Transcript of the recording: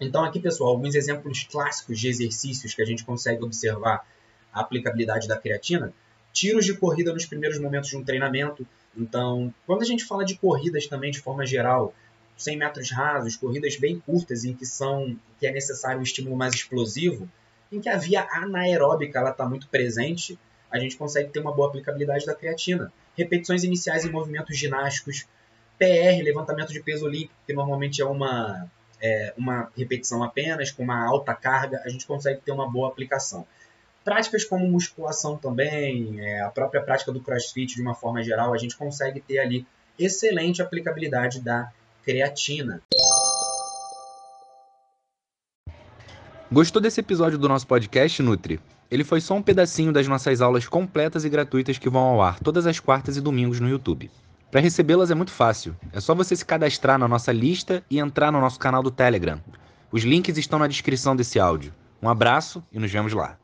Então, aqui, pessoal, alguns exemplos clássicos de exercícios que a gente consegue observar a aplicabilidade da creatina. Tiros de corrida nos primeiros momentos de um treinamento. Então, quando a gente fala de corridas também de forma geral, 100 metros rasos, corridas bem curtas em que são que é necessário um estímulo mais explosivo, em que a via anaeróbica está muito presente, a gente consegue ter uma boa aplicabilidade da creatina. Repetições iniciais em movimentos ginásticos, PR, levantamento de peso olímpico, que normalmente é uma, é, uma repetição apenas, com uma alta carga, a gente consegue ter uma boa aplicação. Práticas como musculação também, é, a própria prática do crossfit de uma forma geral, a gente consegue ter ali excelente aplicabilidade da creatina. Gostou desse episódio do nosso podcast, Nutri? Ele foi só um pedacinho das nossas aulas completas e gratuitas que vão ao ar todas as quartas e domingos no YouTube. Para recebê-las é muito fácil. É só você se cadastrar na nossa lista e entrar no nosso canal do Telegram. Os links estão na descrição desse áudio. Um abraço e nos vemos lá.